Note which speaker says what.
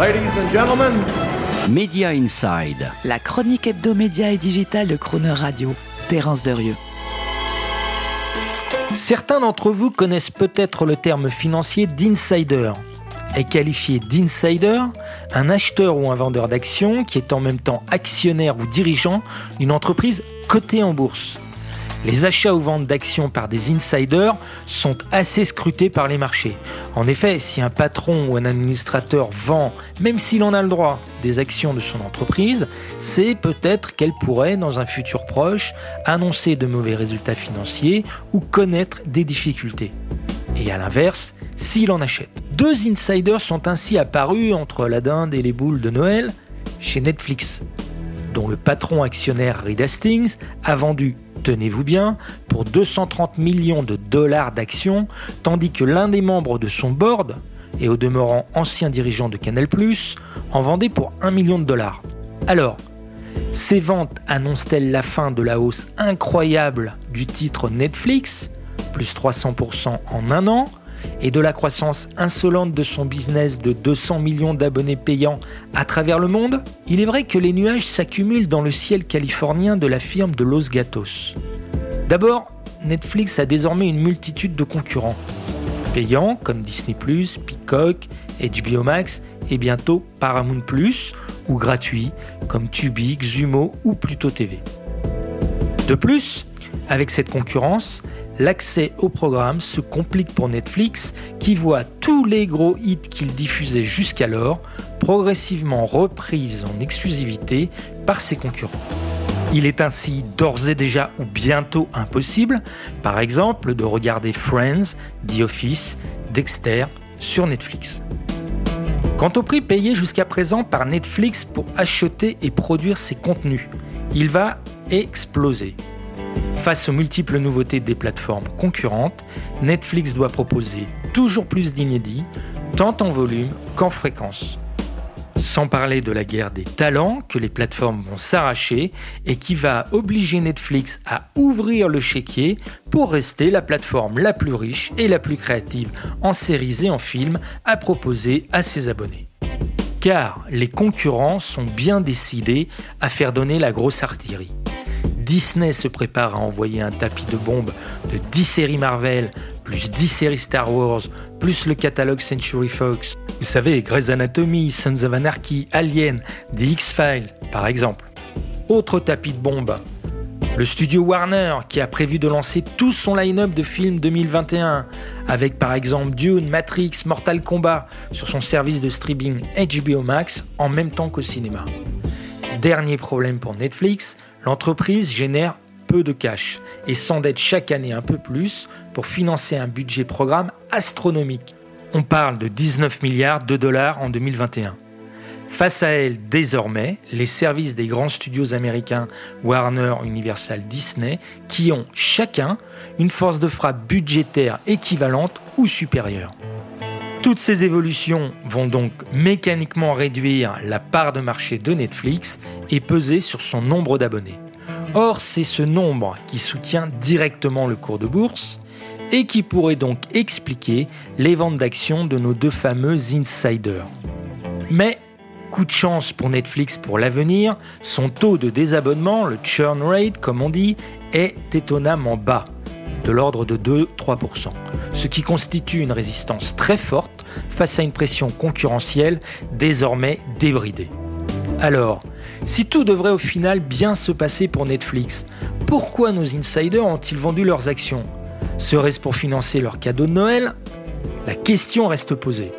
Speaker 1: Ladies and gentlemen,
Speaker 2: Media Inside.
Speaker 3: La chronique hebdomédia et digitale de Croner Radio. Terence Derieux.
Speaker 4: Certains d'entre vous connaissent peut-être le terme financier d'insider. Est qualifié d'insider un acheteur ou un vendeur d'actions qui est en même temps actionnaire ou dirigeant d'une entreprise cotée en bourse. Les achats ou ventes d'actions par des insiders sont assez scrutés par les marchés. En effet, si un patron ou un administrateur vend, même s'il en a le droit, des actions de son entreprise, c'est peut-être qu'elle pourrait, dans un futur proche, annoncer de mauvais résultats financiers ou connaître des difficultés. Et à l'inverse, s'il en achète. Deux insiders sont ainsi apparus entre la dinde et les boules de Noël chez Netflix, dont le patron actionnaire Reed Hastings a vendu tenez-vous bien, pour 230 millions de dollars d'actions, tandis que l'un des membres de son board, et au demeurant ancien dirigeant de Canal ⁇ en vendait pour 1 million de dollars. Alors, ces ventes annoncent-elles la fin de la hausse incroyable du titre Netflix, plus 300% en un an, et de la croissance insolente de son business de 200 millions d'abonnés payants à travers le monde, il est vrai que les nuages s'accumulent dans le ciel californien de la firme de Los Gatos. D'abord, Netflix a désormais une multitude de concurrents. Payants comme Disney ⁇ Peacock, HBO Max et bientôt Paramount ⁇ ou gratuits comme Tubi, Xumo ou Pluto TV. De plus, avec cette concurrence, l'accès au programme se complique pour Netflix qui voit tous les gros hits qu'il diffusait jusqu'alors progressivement repris en exclusivité par ses concurrents. Il est ainsi d'ores et déjà ou bientôt impossible, par exemple, de regarder Friends, The Office, Dexter sur Netflix. Quant au prix payé jusqu'à présent par Netflix pour acheter et produire ses contenus, il va exploser. Face aux multiples nouveautés des plateformes concurrentes, Netflix doit proposer toujours plus d'inédits, tant en volume qu'en fréquence. Sans parler de la guerre des talents que les plateformes vont s'arracher et qui va obliger Netflix à ouvrir le chéquier pour rester la plateforme la plus riche et la plus créative en séries et en films à proposer à ses abonnés. Car les concurrents sont bien décidés à faire donner la grosse artillerie. Disney se prépare à envoyer un tapis de bombes de 10 séries Marvel, plus 10 séries Star Wars, plus le catalogue Century Fox. Vous savez, Grey's Anatomy, Sons of Anarchy, Alien, The X-Files, par exemple. Autre tapis de bombes. Le studio Warner qui a prévu de lancer tout son line-up de films 2021 avec par exemple Dune, Matrix, Mortal Kombat sur son service de streaming HBO Max en même temps qu'au cinéma. Dernier problème pour Netflix, l'entreprise génère peu de cash et s'endette chaque année un peu plus pour financer un budget programme astronomique. On parle de 19 milliards de dollars en 2021. Face à elle, désormais, les services des grands studios américains Warner, Universal, Disney, qui ont chacun une force de frappe budgétaire équivalente ou supérieure. Toutes ces évolutions vont donc mécaniquement réduire la part de marché de Netflix et peser sur son nombre d'abonnés. Or, c'est ce nombre qui soutient directement le cours de bourse et qui pourrait donc expliquer les ventes d'actions de nos deux fameux insiders. Mais, coup de chance pour Netflix pour l'avenir, son taux de désabonnement, le churn rate comme on dit, est étonnamment bas, de l'ordre de 2-3%, ce qui constitue une résistance très forte face à une pression concurrentielle désormais débridée. Alors, si tout devrait au final bien se passer pour Netflix, pourquoi nos insiders ont-ils vendu leurs actions? Serait-ce pour financer leur cadeau de Noël? La question reste posée.